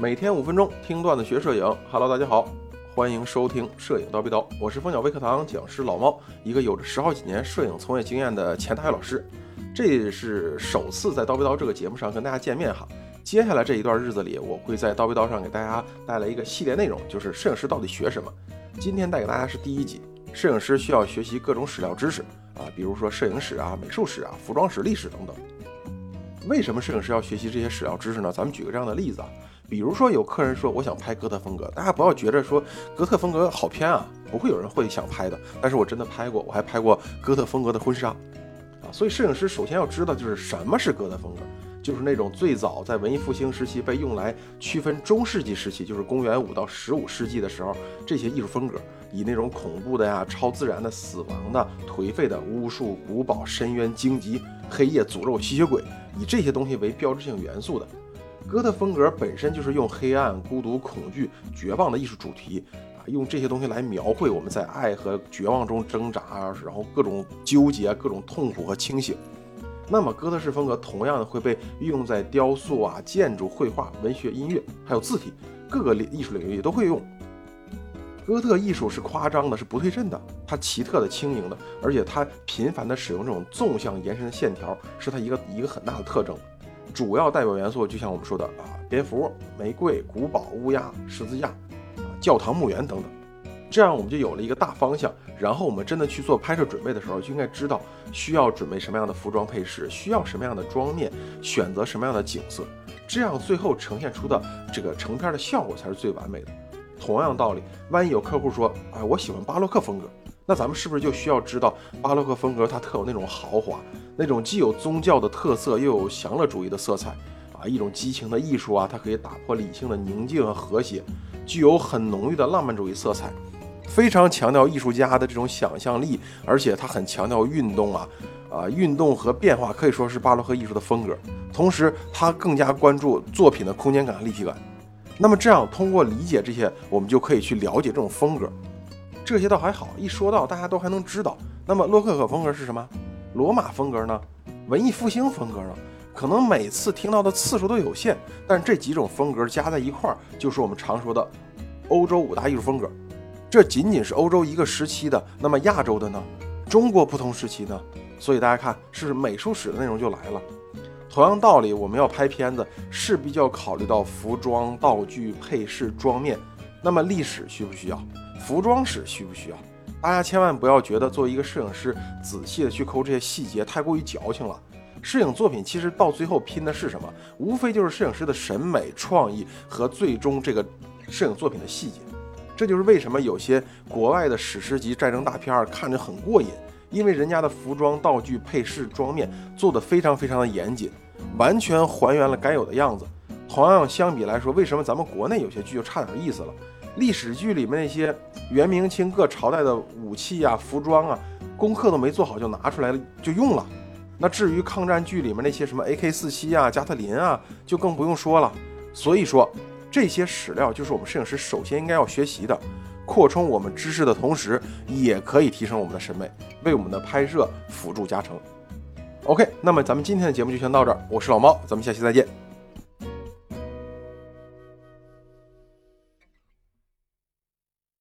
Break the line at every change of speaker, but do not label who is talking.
每天五分钟听段子学摄影。Hello，大家好，欢迎收听摄影叨逼叨，我是蜂鸟微课堂讲师老猫，一个有着十好几年摄影从业经验的前台老师。这是首次在叨逼叨这个节目上跟大家见面哈。接下来这一段日子里，我会在叨逼叨上给大家带来一个系列内容，就是摄影师到底学什么。今天带给大家是第一集，摄影师需要学习各种史料知识啊，比如说摄影史啊、美术史啊、服装史、历史等等。为什么摄影师要学习这些史料知识呢？咱们举个这样的例子啊，比如说有客人说我想拍哥特风格，大家不要觉着说哥特风格好偏啊，不会有人会想拍的。但是我真的拍过，我还拍过哥特风格的婚纱啊。所以摄影师首先要知道就是什么是哥特风格，就是那种最早在文艺复兴时期被用来区分中世纪时期，就是公元五到十五世纪的时候这些艺术风格，以那种恐怖的呀、超自然的、死亡的、颓废的、巫术、古堡、深渊、荆棘、黑夜、诅咒、吸血鬼。以这些东西为标志性元素的哥特风格本身就是用黑暗、孤独、恐惧、绝望的艺术主题啊，用这些东西来描绘我们在爱和绝望中挣扎，然后各种纠结、各种痛苦和清醒。那么哥特式风格同样的会被运用在雕塑啊、建筑、绘画、文学、音乐，还有字体各个领艺术领域都会用。哥特艺术是夸张的，是不对称的，它奇特的、轻盈的，而且它频繁的使用这种纵向延伸的线条，是它一个一个很大的特征。主要代表元素就像我们说的啊，蝙蝠、玫瑰、古堡、乌鸦、十字架、教堂、墓园等等。这样我们就有了一个大方向。然后我们真的去做拍摄准备的时候，就应该知道需要准备什么样的服装配饰，需要什么样的妆面，选择什么样的景色，这样最后呈现出的这个成片的效果才是最完美的。同样道理，万一有客户说，哎，我喜欢巴洛克风格，那咱们是不是就需要知道巴洛克风格它特有那种豪华，那种既有宗教的特色，又有享乐主义的色彩啊，一种激情的艺术啊，它可以打破理性的宁静和和谐，具有很浓郁的浪漫主义色彩，非常强调艺术家的这种想象力，而且它很强调运动啊，啊，运动和变化可以说是巴洛克艺术的风格，同时它更加关注作品的空间感和、立体感。那么这样，通过理解这些，我们就可以去了解这种风格。这些倒还好，一说到大家都还能知道。那么洛可可风格是什么？罗马风格呢？文艺复兴风格呢？可能每次听到的次数都有限，但这几种风格加在一块儿，就是我们常说的欧洲五大艺术风格。这仅仅是欧洲一个时期的，那么亚洲的呢？中国不同时期呢？所以大家看，是美术史的内容就来了。同样道理，我们要拍片子，势必就要考虑到服装、道具、配饰、妆面。那么历史需不需要？服装史需不需要？大家千万不要觉得作为一个摄影师，仔细的去抠这些细节太过于矫情了。摄影作品其实到最后拼的是什么？无非就是摄影师的审美、创意和最终这个摄影作品的细节。这就是为什么有些国外的史诗级战争大片儿看着很过瘾。因为人家的服装、道具、配饰、妆面做得非常非常的严谨，完全还原了该有的样子。同样相比来说，为什么咱们国内有些剧就差点意思了？历史剧里面那些元、明、清各朝代的武器啊、服装啊，功课都没做好就拿出来了就用了。那至于抗战剧里面那些什么 AK-47 啊、加特林啊，就更不用说了。所以说，这些史料就是我们摄影师首先应该要学习的。扩充我们知识的同时，也可以提升我们的审美，为我们的拍摄辅助加成。OK，那么咱们今天的节目就先到这儿，我是老猫，咱们下期再见。